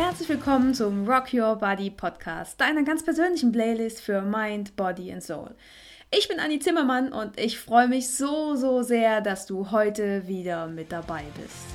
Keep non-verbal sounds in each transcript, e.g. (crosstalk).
herzlich willkommen zum Rock Your Body Podcast, deiner ganz persönlichen Playlist für Mind, Body and Soul. Ich bin Anni Zimmermann und ich freue mich so, so sehr, dass du heute wieder mit dabei bist.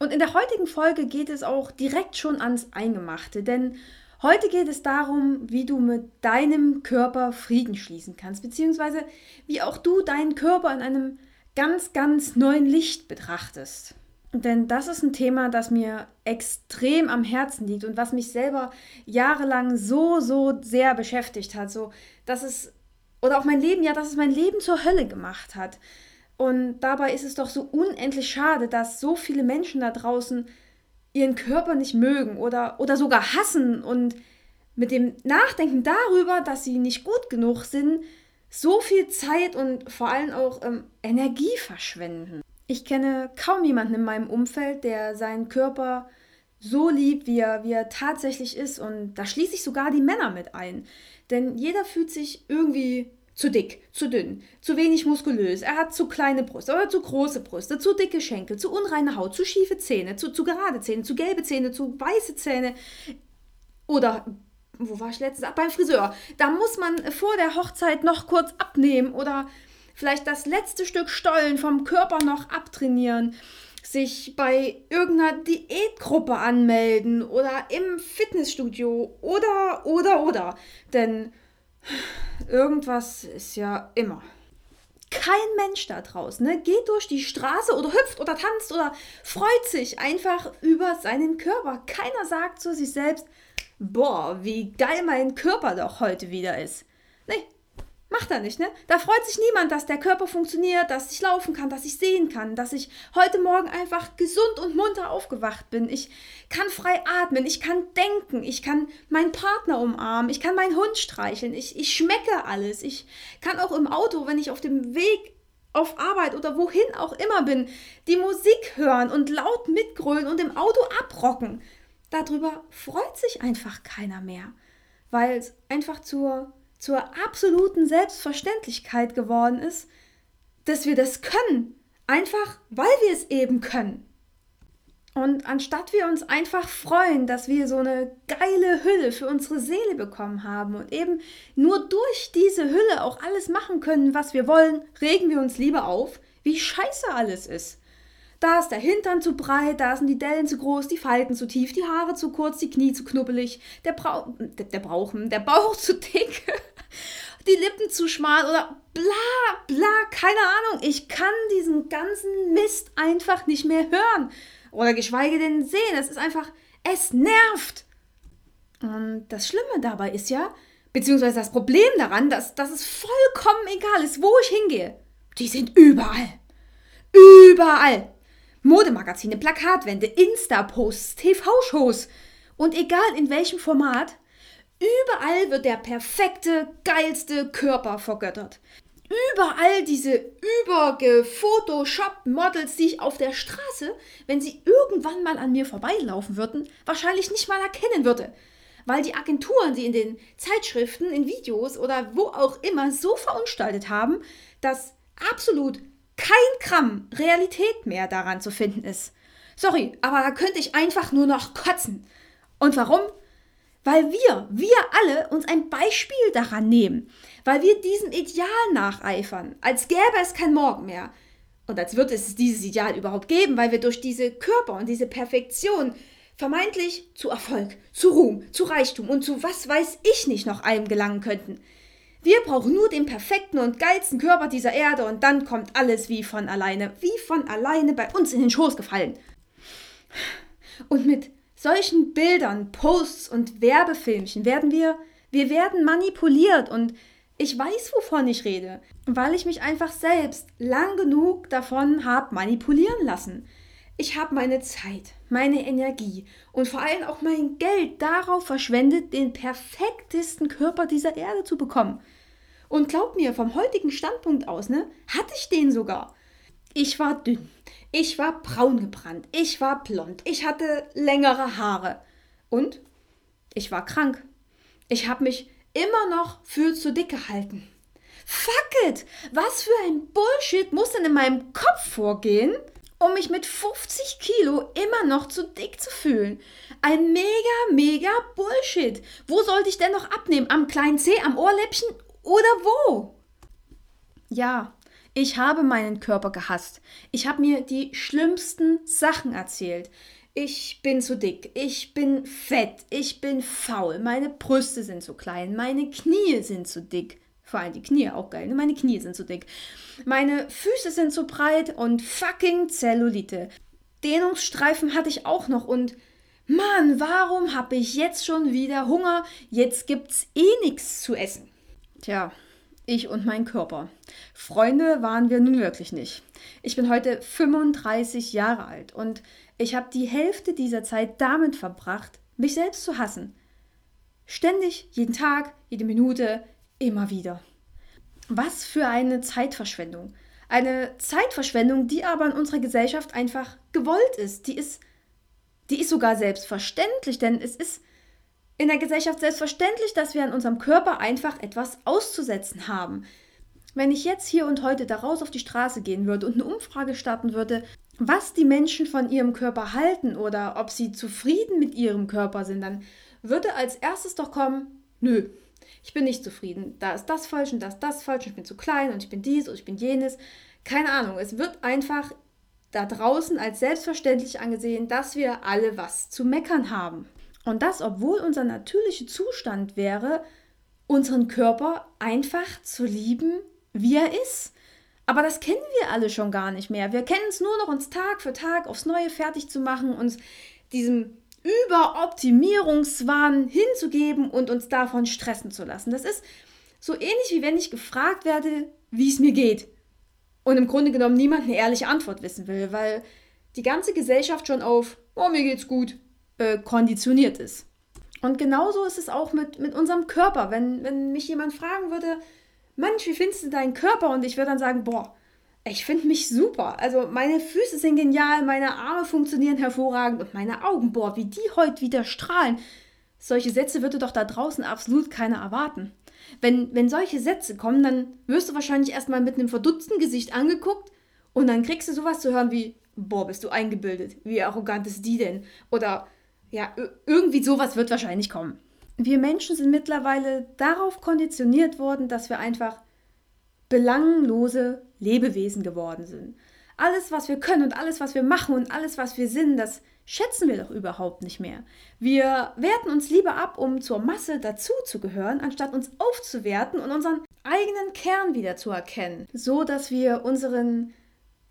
Und in der heutigen Folge geht es auch direkt schon ans Eingemachte, denn heute geht es darum, wie du mit deinem Körper Frieden schließen kannst, beziehungsweise wie auch du deinen Körper in einem ganz, ganz neuen Licht betrachtest. Denn das ist ein Thema, das mir extrem am Herzen liegt und was mich selber jahrelang so, so sehr beschäftigt hat. So, dass es, oder auch mein Leben, ja, dass es mein Leben zur Hölle gemacht hat. Und dabei ist es doch so unendlich schade, dass so viele Menschen da draußen ihren Körper nicht mögen oder, oder sogar hassen und mit dem Nachdenken darüber, dass sie nicht gut genug sind, so viel Zeit und vor allem auch ähm, Energie verschwenden. Ich kenne kaum jemanden in meinem Umfeld, der seinen Körper so liebt, wie er, wie er tatsächlich ist. Und da schließe ich sogar die Männer mit ein. Denn jeder fühlt sich irgendwie zu dick, zu dünn, zu wenig muskulös. Er hat zu kleine Brüste oder zu große Brüste, zu dicke Schenkel, zu unreine Haut, zu schiefe Zähne, zu, zu gerade Zähne, zu gelbe Zähne, zu weiße Zähne. Oder wo war ich letztens? Ach, beim Friseur. Da muss man vor der Hochzeit noch kurz abnehmen oder vielleicht das letzte Stück Stollen vom Körper noch abtrainieren, sich bei irgendeiner Diätgruppe anmelden oder im Fitnessstudio oder, oder, oder. Denn irgendwas ist ja immer. Kein Mensch da draußen ne, geht durch die Straße oder hüpft oder tanzt oder freut sich einfach über seinen Körper. Keiner sagt zu sich selbst, boah, wie geil mein Körper doch heute wieder ist. Nee, macht er nicht, ne? Da freut sich niemand, dass der Körper funktioniert, dass ich laufen kann, dass ich sehen kann, dass ich heute Morgen einfach gesund und munter aufgewacht bin. Ich kann frei atmen, ich kann denken, ich kann meinen Partner umarmen, ich kann meinen Hund streicheln, ich, ich schmecke alles. Ich kann auch im Auto, wenn ich auf dem Weg auf Arbeit oder wohin auch immer bin, die Musik hören und laut mitgrölen und im Auto abrocken darüber freut sich einfach keiner mehr, weil es einfach zur, zur absoluten Selbstverständlichkeit geworden ist, dass wir das können, einfach weil wir es eben können. Und anstatt wir uns einfach freuen, dass wir so eine geile Hülle für unsere Seele bekommen haben und eben nur durch diese Hülle auch alles machen können, was wir wollen, regen wir uns lieber auf, wie scheiße alles ist. Da ist der Hintern zu breit, da sind die Dellen zu groß, die Falten zu tief, die Haare zu kurz, die Knie zu knubbelig, der, Brau der, der Brauchen, der Bauch (laughs) zu dick, die Lippen zu schmal oder bla bla, keine Ahnung. Ich kann diesen ganzen Mist einfach nicht mehr hören oder geschweige denn sehen. Es ist einfach, es nervt. Und das Schlimme dabei ist ja, beziehungsweise das Problem daran, dass, dass es vollkommen egal ist, wo ich hingehe. Die sind überall. Überall. Modemagazine, Plakatwände, Insta-Posts, TV-Shows. Und egal in welchem Format, überall wird der perfekte, geilste Körper vergöttert. Überall diese übergefotoshoppten Models, die ich auf der Straße, wenn sie irgendwann mal an mir vorbeilaufen würden, wahrscheinlich nicht mal erkennen würde. Weil die Agenturen sie in den Zeitschriften, in Videos oder wo auch immer so verunstaltet haben, dass absolut kein Gramm Realität mehr daran zu finden ist. Sorry, aber da könnte ich einfach nur noch kotzen. Und warum? Weil wir, wir alle uns ein Beispiel daran nehmen, weil wir diesem Ideal nacheifern, als gäbe es kein Morgen mehr. Und als würde es dieses Ideal überhaupt geben, weil wir durch diese Körper und diese Perfektion vermeintlich zu Erfolg, zu Ruhm, zu Reichtum und zu was weiß ich nicht noch allem gelangen könnten. Wir brauchen nur den perfekten und geilsten Körper dieser Erde und dann kommt alles wie von alleine, wie von alleine bei uns in den Schoß gefallen. Und mit solchen Bildern, Posts und Werbefilmchen werden wir, wir werden manipuliert und ich weiß, wovon ich rede, weil ich mich einfach selbst lang genug davon habe manipulieren lassen. Ich habe meine Zeit, meine Energie und vor allem auch mein Geld darauf verschwendet, den perfektesten Körper dieser Erde zu bekommen. Und glaub mir, vom heutigen Standpunkt aus, ne, hatte ich den sogar. Ich war dünn, ich war braun gebrannt, ich war blond, ich hatte längere Haare und ich war krank. Ich habe mich immer noch für zu dick gehalten. Fuck it! Was für ein Bullshit muss denn in meinem Kopf vorgehen, um mich mit 50 Kilo immer noch zu dick zu fühlen. Ein mega, mega Bullshit. Wo sollte ich denn noch abnehmen? Am kleinen Zeh, am Ohrläppchen oder wo? Ja, ich habe meinen Körper gehasst. Ich habe mir die schlimmsten Sachen erzählt. Ich bin zu dick, ich bin fett, ich bin faul, meine Brüste sind zu klein, meine Knie sind zu dick. Vor allem die Knie auch geil, ne? meine Knie sind zu dick. Meine Füße sind zu breit und fucking Zellulite. Dehnungsstreifen hatte ich auch noch und Mann, warum habe ich jetzt schon wieder Hunger? Jetzt gibt's eh nichts zu essen. Tja, ich und mein Körper. Freunde waren wir nun wirklich nicht. Ich bin heute 35 Jahre alt und ich habe die Hälfte dieser Zeit damit verbracht, mich selbst zu hassen. Ständig, jeden Tag, jede Minute, immer wieder. Was für eine Zeitverschwendung. Eine Zeitverschwendung, die aber in unserer Gesellschaft einfach gewollt ist. Die ist, die ist sogar selbstverständlich, denn es ist in der Gesellschaft selbstverständlich, dass wir an unserem Körper einfach etwas auszusetzen haben. Wenn ich jetzt hier und heute daraus auf die Straße gehen würde und eine Umfrage starten würde, was die Menschen von ihrem Körper halten oder ob sie zufrieden mit ihrem Körper sind, dann würde als erstes doch kommen, nö, ich bin nicht zufrieden. Da ist das falsch und da ist das falsch und ich bin zu klein und ich bin dies und ich bin jenes. Keine Ahnung, es wird einfach da draußen als selbstverständlich angesehen, dass wir alle was zu meckern haben. Und das, obwohl unser natürlicher Zustand wäre, unseren Körper einfach zu lieben, wie er ist. Aber das kennen wir alle schon gar nicht mehr. Wir kennen es nur noch, uns Tag für Tag aufs Neue fertig zu machen, uns diesem Überoptimierungswahn hinzugeben und uns davon stressen zu lassen. Das ist so ähnlich wie wenn ich gefragt werde, wie es mir geht. Und im Grunde genommen niemand eine ehrliche Antwort wissen will, weil die ganze Gesellschaft schon auf, oh, mir geht's gut, äh, konditioniert ist. Und genauso ist es auch mit, mit unserem Körper. Wenn, wenn mich jemand fragen würde, Mensch, wie findest du deinen Körper? Und ich würde dann sagen, boah, ich finde mich super. Also meine Füße sind genial, meine Arme funktionieren hervorragend und meine Augen, boah, wie die heute wieder strahlen. Solche Sätze würde doch da draußen absolut keiner erwarten. Wenn, wenn solche Sätze kommen, dann wirst du wahrscheinlich erstmal mit einem verdutzten Gesicht angeguckt und dann kriegst du sowas zu hören wie, boah, bist du eingebildet, wie arrogant ist die denn? Oder ja, irgendwie sowas wird wahrscheinlich kommen. Wir Menschen sind mittlerweile darauf konditioniert worden, dass wir einfach belanglose Lebewesen geworden sind. Alles, was wir können und alles, was wir machen und alles, was wir sind, das schätzen wir doch überhaupt nicht mehr. Wir werten uns lieber ab, um zur Masse dazuzugehören, anstatt uns aufzuwerten und unseren eigenen Kern wieder zu erkennen, so dass wir unseren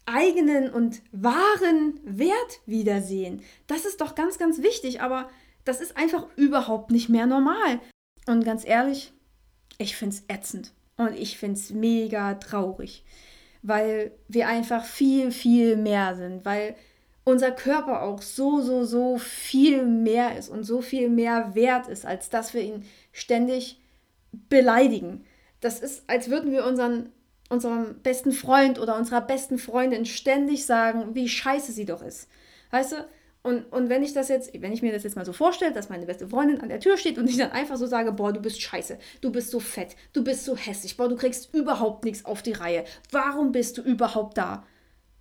eigenen und wahren Wert wiedersehen. Das ist doch ganz, ganz wichtig, aber das ist einfach überhaupt nicht mehr normal. Und ganz ehrlich, ich finde es ätzend. Und ich finde es mega traurig, weil wir einfach viel, viel mehr sind, weil unser Körper auch so, so, so viel mehr ist und so viel mehr wert ist, als dass wir ihn ständig beleidigen. Das ist, als würden wir unseren, unserem besten Freund oder unserer besten Freundin ständig sagen, wie scheiße sie doch ist. Weißt du, und, und wenn ich das jetzt, wenn ich mir das jetzt mal so vorstelle, dass meine beste Freundin an der Tür steht und ich dann einfach so sage, boah, du bist scheiße, du bist so fett, du bist so hässlich, boah, du kriegst überhaupt nichts auf die Reihe. Warum bist du überhaupt da?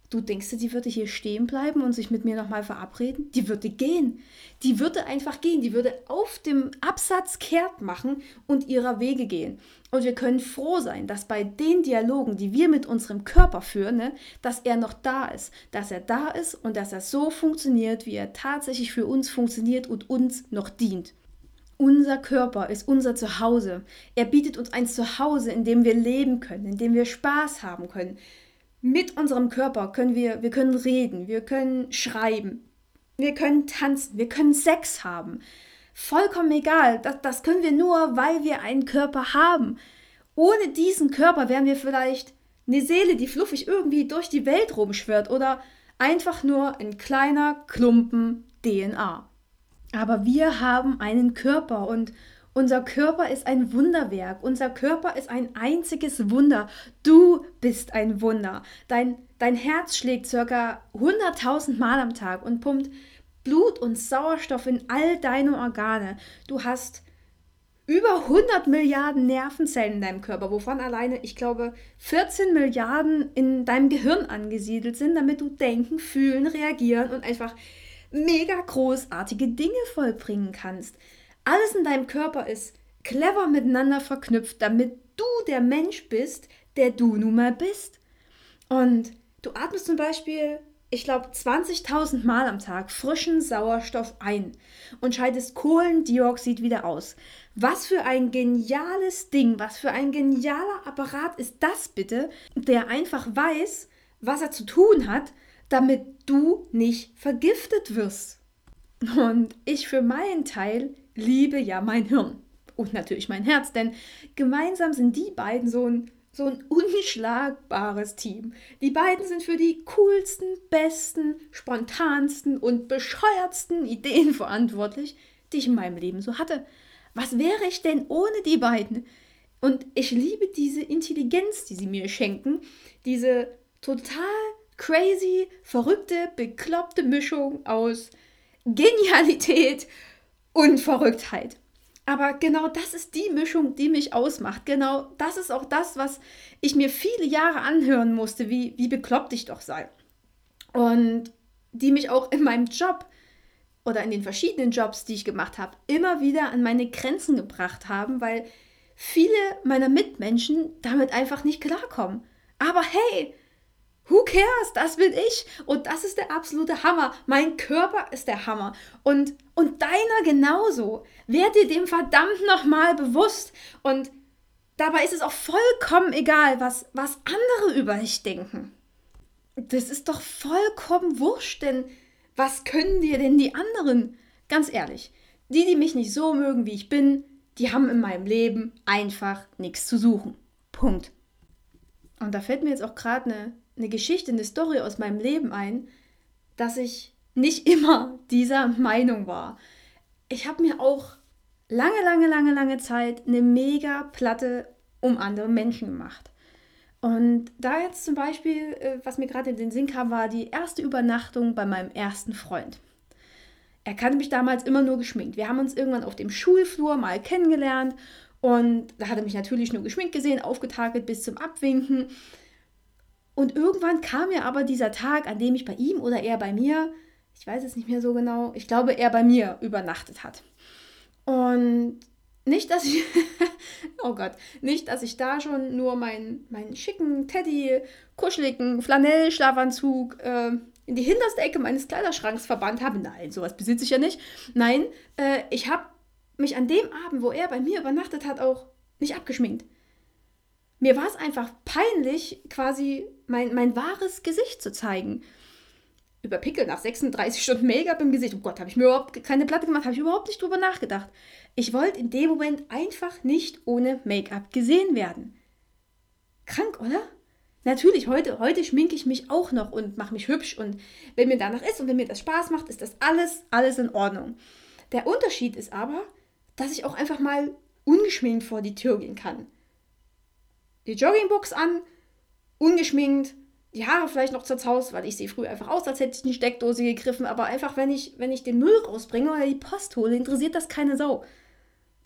Du denkst, die würde hier stehen bleiben und sich mit mir nochmal verabreden? Die würde gehen. Die würde einfach gehen. Die würde auf dem Absatz kehrt machen und ihrer Wege gehen. Und wir können froh sein, dass bei den Dialogen, die wir mit unserem Körper führen, ne, dass er noch da ist. Dass er da ist und dass er so funktioniert, wie er tatsächlich für uns funktioniert und uns noch dient. Unser Körper ist unser Zuhause. Er bietet uns ein Zuhause, in dem wir leben können, in dem wir Spaß haben können mit unserem Körper können wir, wir können reden, wir können schreiben, wir können tanzen, wir können Sex haben. Vollkommen egal, das, das können wir nur, weil wir einen Körper haben. Ohne diesen Körper wären wir vielleicht eine Seele, die fluffig irgendwie durch die Welt rumschwirrt oder einfach nur ein kleiner Klumpen DNA. Aber wir haben einen Körper und unser Körper ist ein Wunderwerk. Unser Körper ist ein einziges Wunder. Du bist ein Wunder. Dein, dein Herz schlägt circa 100.000 Mal am Tag und pumpt Blut und Sauerstoff in all deine Organe. Du hast über 100 Milliarden Nervenzellen in deinem Körper, wovon alleine, ich glaube, 14 Milliarden in deinem Gehirn angesiedelt sind, damit du denken, fühlen, reagieren und einfach mega großartige Dinge vollbringen kannst. Alles in deinem Körper ist clever miteinander verknüpft, damit du der Mensch bist, der du nun mal bist. Und du atmest zum Beispiel, ich glaube, 20.000 Mal am Tag frischen Sauerstoff ein und scheidest Kohlendioxid wieder aus. Was für ein geniales Ding, was für ein genialer Apparat ist das bitte, der einfach weiß, was er zu tun hat, damit du nicht vergiftet wirst. Und ich für meinen Teil liebe ja mein Hirn und natürlich mein Herz, denn gemeinsam sind die beiden so ein, so ein unschlagbares Team. Die beiden sind für die coolsten, besten, spontansten und bescheuertsten Ideen verantwortlich, die ich in meinem Leben so hatte. Was wäre ich denn ohne die beiden? Und ich liebe diese Intelligenz, die sie mir schenken, diese total crazy, verrückte, bekloppte Mischung aus Genialität und Verrücktheit. Aber genau das ist die Mischung, die mich ausmacht. Genau das ist auch das, was ich mir viele Jahre anhören musste, wie, wie bekloppt ich doch sei. Und die mich auch in meinem Job oder in den verschiedenen Jobs, die ich gemacht habe, immer wieder an meine Grenzen gebracht haben, weil viele meiner Mitmenschen damit einfach nicht klarkommen. Aber hey, Who cares? Das bin ich. Und das ist der absolute Hammer. Mein Körper ist der Hammer. Und, und deiner genauso. Werd dir dem verdammt nochmal bewusst. Und dabei ist es auch vollkommen egal, was, was andere über dich denken. Das ist doch vollkommen wurscht, denn was können dir denn die anderen? Ganz ehrlich, die, die mich nicht so mögen, wie ich bin, die haben in meinem Leben einfach nichts zu suchen. Punkt. Und da fällt mir jetzt auch gerade eine eine Geschichte, eine Story aus meinem Leben ein, dass ich nicht (laughs) immer dieser Meinung war. Ich habe mir auch lange, lange, lange, lange Zeit eine mega Platte um andere Menschen gemacht. Und da jetzt zum Beispiel, äh, was mir gerade in den Sinn kam, war die erste Übernachtung bei meinem ersten Freund. Er kannte mich damals immer nur geschminkt. Wir haben uns irgendwann auf dem Schulflur mal kennengelernt und da hat er mich natürlich nur geschminkt gesehen, aufgetakelt bis zum Abwinken. Und irgendwann kam ja aber dieser Tag, an dem ich bei ihm oder er bei mir, ich weiß es nicht mehr so genau, ich glaube, er bei mir übernachtet hat. Und nicht, dass ich, (laughs) oh Gott, nicht, dass ich da schon nur meinen, meinen schicken, Teddy, kuscheligen Flanell-Schlafanzug äh, in die hinterste Ecke meines Kleiderschranks verbannt habe. Nein, sowas besitze ich ja nicht. Nein, äh, ich habe mich an dem Abend, wo er bei mir übernachtet hat, auch nicht abgeschminkt mir war es einfach peinlich, quasi mein, mein wahres Gesicht zu zeigen. Über Pickel nach 36 Stunden Make-up im Gesicht. Oh Gott, habe ich mir überhaupt keine Platte gemacht, habe ich überhaupt nicht drüber nachgedacht. Ich wollte in dem Moment einfach nicht ohne Make-up gesehen werden. Krank, oder? Natürlich, heute, heute schminke ich mich auch noch und mache mich hübsch und wenn mir danach ist und wenn mir das Spaß macht, ist das alles, alles in Ordnung. Der Unterschied ist aber, dass ich auch einfach mal ungeschminkt vor die Tür gehen kann die Joggingbox an, ungeschminkt, die Haare vielleicht noch zerzaust, weil ich sehe früher einfach aus, als hätte ich in die Steckdose gegriffen, aber einfach, wenn ich, wenn ich den Müll rausbringe oder die Post hole, interessiert das keine Sau.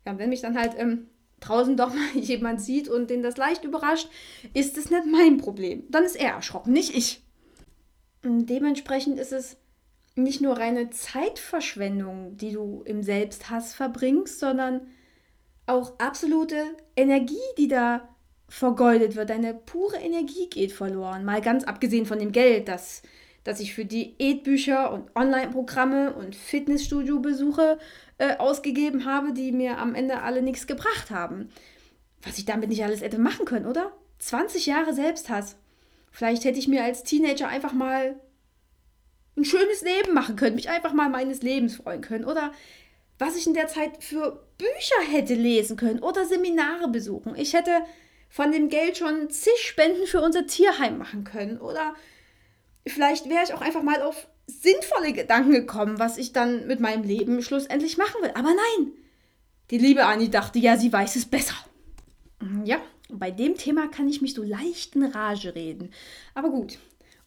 Ja, wenn mich dann halt ähm, draußen doch (laughs) mal jemand sieht und den das leicht überrascht, ist es nicht mein Problem. Dann ist er erschrocken, nicht ich. Und dementsprechend ist es nicht nur reine Zeitverschwendung, die du im Selbsthass verbringst, sondern auch absolute Energie, die da vergeudet wird. Deine pure Energie geht verloren. Mal ganz abgesehen von dem Geld, das, das ich für Diätbücher und Online-Programme und Fitnessstudio-Besuche äh, ausgegeben habe, die mir am Ende alle nichts gebracht haben. Was ich damit nicht alles hätte machen können, oder? 20 Jahre Selbsthass. Vielleicht hätte ich mir als Teenager einfach mal ein schönes Leben machen können, mich einfach mal meines Lebens freuen können. Oder was ich in der Zeit für Bücher hätte lesen können oder Seminare besuchen. Ich hätte von dem Geld schon zig Spenden für unser Tierheim machen können. Oder vielleicht wäre ich auch einfach mal auf sinnvolle Gedanken gekommen, was ich dann mit meinem Leben schlussendlich machen will. Aber nein, die liebe Annie dachte, ja, sie weiß es besser. Ja, bei dem Thema kann ich mich so leicht in Rage reden. Aber gut.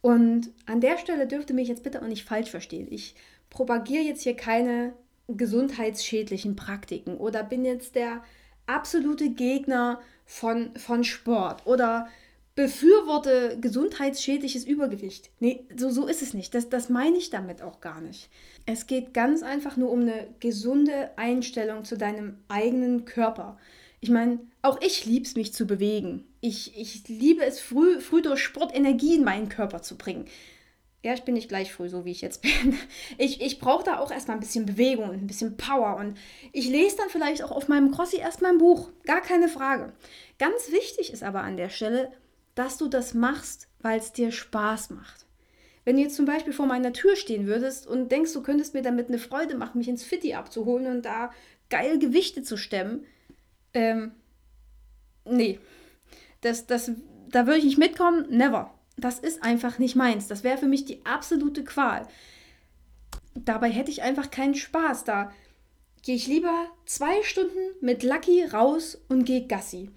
Und an der Stelle dürfte mich jetzt bitte auch nicht falsch verstehen. Ich propagiere jetzt hier keine gesundheitsschädlichen Praktiken oder bin jetzt der absolute Gegner von, von Sport oder befürworte gesundheitsschädliches Übergewicht. Nee, so, so ist es nicht. Das, das meine ich damit auch gar nicht. Es geht ganz einfach nur um eine gesunde Einstellung zu deinem eigenen Körper. Ich meine, auch ich liebe es, mich zu bewegen. Ich, ich liebe es, früh, früh durch Sport Energie in meinen Körper zu bringen. Ja, ich bin nicht gleich früh, so wie ich jetzt bin. (laughs) Ich, ich brauche da auch erstmal ein bisschen Bewegung und ein bisschen Power. Und ich lese dann vielleicht auch auf meinem Crossi erstmal ein Buch. Gar keine Frage. Ganz wichtig ist aber an der Stelle, dass du das machst, weil es dir Spaß macht. Wenn du jetzt zum Beispiel vor meiner Tür stehen würdest und denkst, du könntest mir damit eine Freude machen, mich ins Fitti abzuholen und da geil Gewichte zu stemmen, ähm, nee, das, das, da würde ich nicht mitkommen, never. Das ist einfach nicht meins. Das wäre für mich die absolute Qual. Dabei hätte ich einfach keinen Spaß. Da gehe ich lieber zwei Stunden mit Lucky raus und gehe Gassi.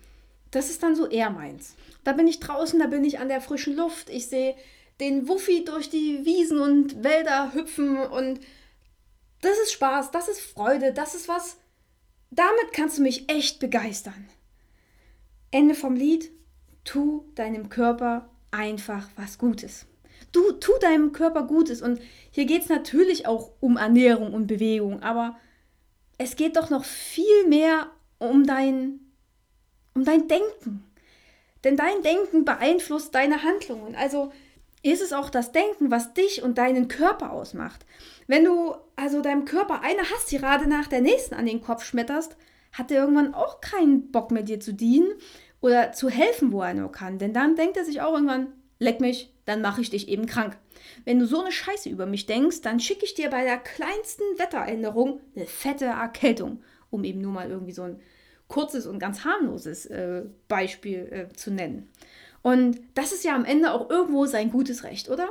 Das ist dann so eher meins. Da bin ich draußen, da bin ich an der frischen Luft. Ich sehe den Wuffi durch die Wiesen und Wälder hüpfen und das ist Spaß, das ist Freude, das ist was. Damit kannst du mich echt begeistern. Ende vom Lied. Tu deinem Körper einfach was Gutes. Du tu deinem Körper Gutes. Und hier geht es natürlich auch um Ernährung und Bewegung, aber es geht doch noch viel mehr um dein, um dein Denken. Denn dein Denken beeinflusst deine Handlungen. Also ist es auch das Denken, was dich und deinen Körper ausmacht. Wenn du also deinem Körper eine Hasstirade nach der nächsten an den Kopf schmetterst, hat er irgendwann auch keinen Bock mehr dir zu dienen oder zu helfen, wo er nur kann. Denn dann denkt er sich auch irgendwann, leck mich, dann mache ich dich eben krank. Wenn du so eine Scheiße über mich denkst, dann schicke ich dir bei der kleinsten Wetteränderung eine fette Erkältung, um eben nur mal irgendwie so ein kurzes und ganz harmloses äh, Beispiel äh, zu nennen. Und das ist ja am Ende auch irgendwo sein gutes Recht, oder?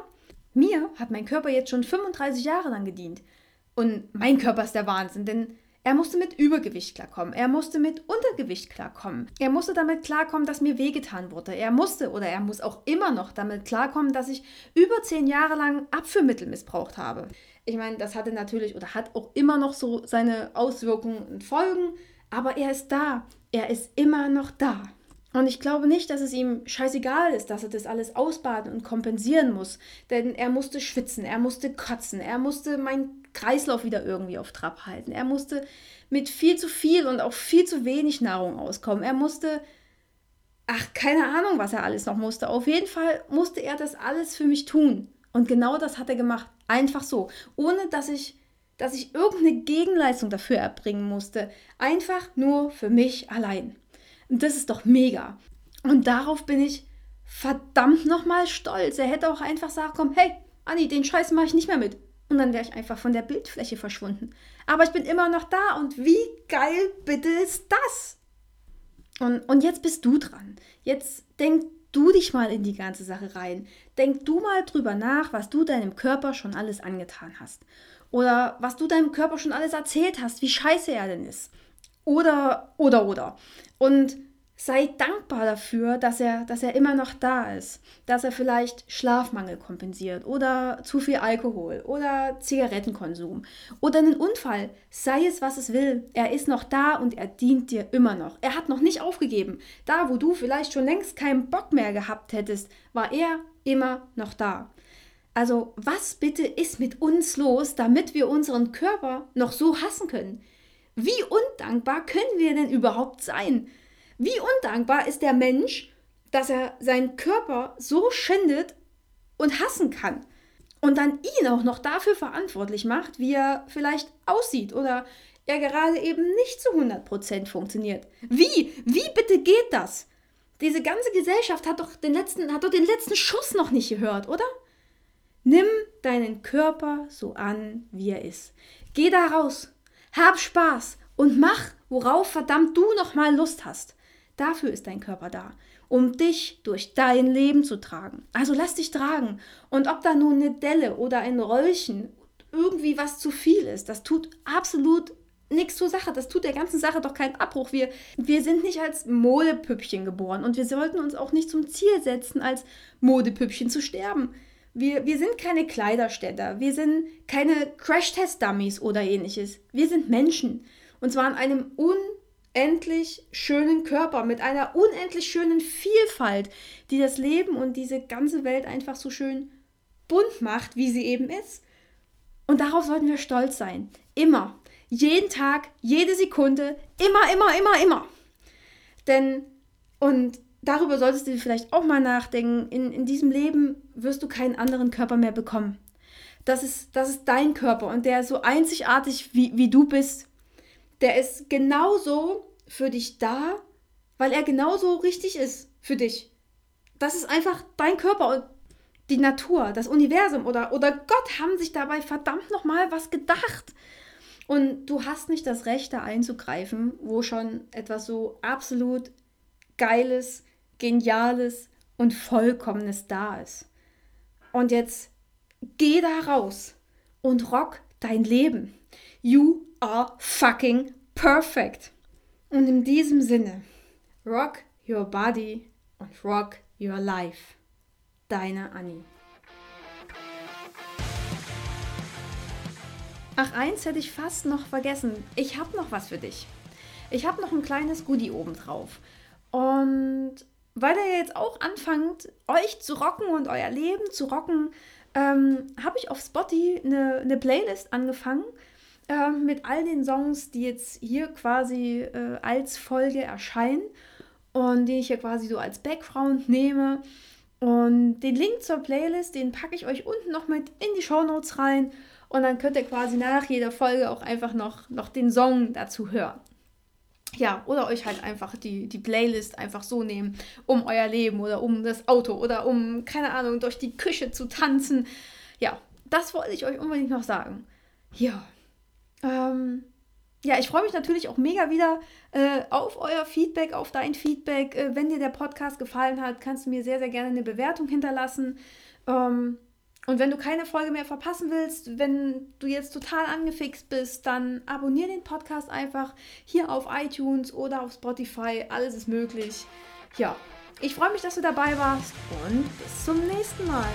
Mir hat mein Körper jetzt schon 35 Jahre lang gedient. Und mein Körper ist der Wahnsinn, denn er musste mit Übergewicht klarkommen. Er musste mit Untergewicht klarkommen. Er musste damit klarkommen, dass mir wehgetan wurde. Er musste oder er muss auch immer noch damit klarkommen, dass ich über zehn Jahre lang Abführmittel missbraucht habe. Ich meine, das hatte natürlich oder hat auch immer noch so seine Auswirkungen und Folgen, aber er ist da. Er ist immer noch da. Und ich glaube nicht, dass es ihm scheißegal ist, dass er das alles ausbaden und kompensieren muss. Denn er musste schwitzen, er musste kotzen, er musste meinen Kreislauf wieder irgendwie auf Trab halten. Er musste mit viel zu viel und auch viel zu wenig Nahrung auskommen. Er musste, ach, keine Ahnung, was er alles noch musste. Auf jeden Fall musste er das alles für mich tun. Und genau das hat er gemacht. Einfach so. Ohne dass ich, dass ich irgendeine Gegenleistung dafür erbringen musste. Einfach nur für mich allein. Und das ist doch mega. Und darauf bin ich verdammt nochmal stolz. Er hätte auch einfach sagen können, hey, Anni, den Scheiß mache ich nicht mehr mit. Und dann wäre ich einfach von der Bildfläche verschwunden. Aber ich bin immer noch da und wie geil bitte ist das? Und, und jetzt bist du dran. Jetzt denk du dich mal in die ganze Sache rein. Denk du mal drüber nach, was du deinem Körper schon alles angetan hast. Oder was du deinem Körper schon alles erzählt hast, wie scheiße er denn ist. Oder, oder, oder. Und sei dankbar dafür, dass er, dass er immer noch da ist. Dass er vielleicht Schlafmangel kompensiert oder zu viel Alkohol oder Zigarettenkonsum oder einen Unfall. Sei es, was es will. Er ist noch da und er dient dir immer noch. Er hat noch nicht aufgegeben. Da, wo du vielleicht schon längst keinen Bock mehr gehabt hättest, war er immer noch da. Also, was bitte ist mit uns los, damit wir unseren Körper noch so hassen können? Wie undankbar können wir denn überhaupt sein? Wie undankbar ist der Mensch, dass er seinen Körper so schändet und hassen kann und dann ihn auch noch dafür verantwortlich macht, wie er vielleicht aussieht oder er gerade eben nicht zu 100% funktioniert. Wie? Wie bitte geht das? Diese ganze Gesellschaft hat doch den letzten, hat doch den letzten Schuss noch nicht gehört, oder? Nimm deinen Körper so an, wie er ist. Geh da raus, hab Spaß und mach, worauf verdammt du noch mal Lust hast. Dafür ist dein Körper da, um dich durch dein Leben zu tragen. Also lass dich tragen. Und ob da nun eine Delle oder ein Röllchen irgendwie was zu viel ist, das tut absolut nichts zur Sache. Das tut der ganzen Sache doch keinen Abbruch. Wir, wir sind nicht als Modepüppchen geboren und wir sollten uns auch nicht zum Ziel setzen, als Modepüppchen zu sterben. Wir, wir sind keine Kleiderständer, wir sind keine Crash-Test-Dummies oder ähnliches. Wir sind Menschen. Und zwar in einem unendlich schönen Körper, mit einer unendlich schönen Vielfalt, die das Leben und diese ganze Welt einfach so schön bunt macht, wie sie eben ist. Und darauf sollten wir stolz sein. Immer. Jeden Tag, jede Sekunde, immer, immer, immer, immer. Denn, und darüber solltest du vielleicht auch mal nachdenken, in, in diesem Leben wirst du keinen anderen Körper mehr bekommen. Das ist, das ist dein Körper und der ist so einzigartig, wie, wie du bist. Der ist genauso für dich da, weil er genauso richtig ist für dich. Das ist einfach dein Körper und die Natur, das Universum oder, oder Gott haben sich dabei verdammt nochmal was gedacht. Und du hast nicht das Recht, da einzugreifen, wo schon etwas so absolut Geiles, Geniales und Vollkommenes da ist. Und jetzt geh da raus und rock dein Leben. You are fucking perfect. Und in diesem Sinne, rock your body und rock your life. Deine Annie. Ach, eins hätte ich fast noch vergessen. Ich habe noch was für dich. Ich habe noch ein kleines Goodie oben drauf. Und weil ihr jetzt auch anfangt, euch zu rocken und euer Leben zu rocken, ähm, habe ich auf Spotify eine, eine Playlist angefangen äh, mit all den Songs, die jetzt hier quasi äh, als Folge erscheinen und die ich hier quasi so als Background nehme. Und den Link zur Playlist, den packe ich euch unten noch mit in die Show Notes rein. Und dann könnt ihr quasi nach jeder Folge auch einfach noch, noch den Song dazu hören ja, oder euch halt einfach die, die Playlist einfach so nehmen, um euer Leben oder um das Auto oder um, keine Ahnung, durch die Küche zu tanzen. Ja, das wollte ich euch unbedingt noch sagen. Ja. Ähm, ja, ich freue mich natürlich auch mega wieder äh, auf euer Feedback, auf dein Feedback. Äh, wenn dir der Podcast gefallen hat, kannst du mir sehr, sehr gerne eine Bewertung hinterlassen. Ähm, und wenn du keine Folge mehr verpassen willst, wenn du jetzt total angefixt bist, dann abonniere den Podcast einfach hier auf iTunes oder auf Spotify. Alles ist möglich. Ja, ich freue mich, dass du dabei warst und bis zum nächsten Mal.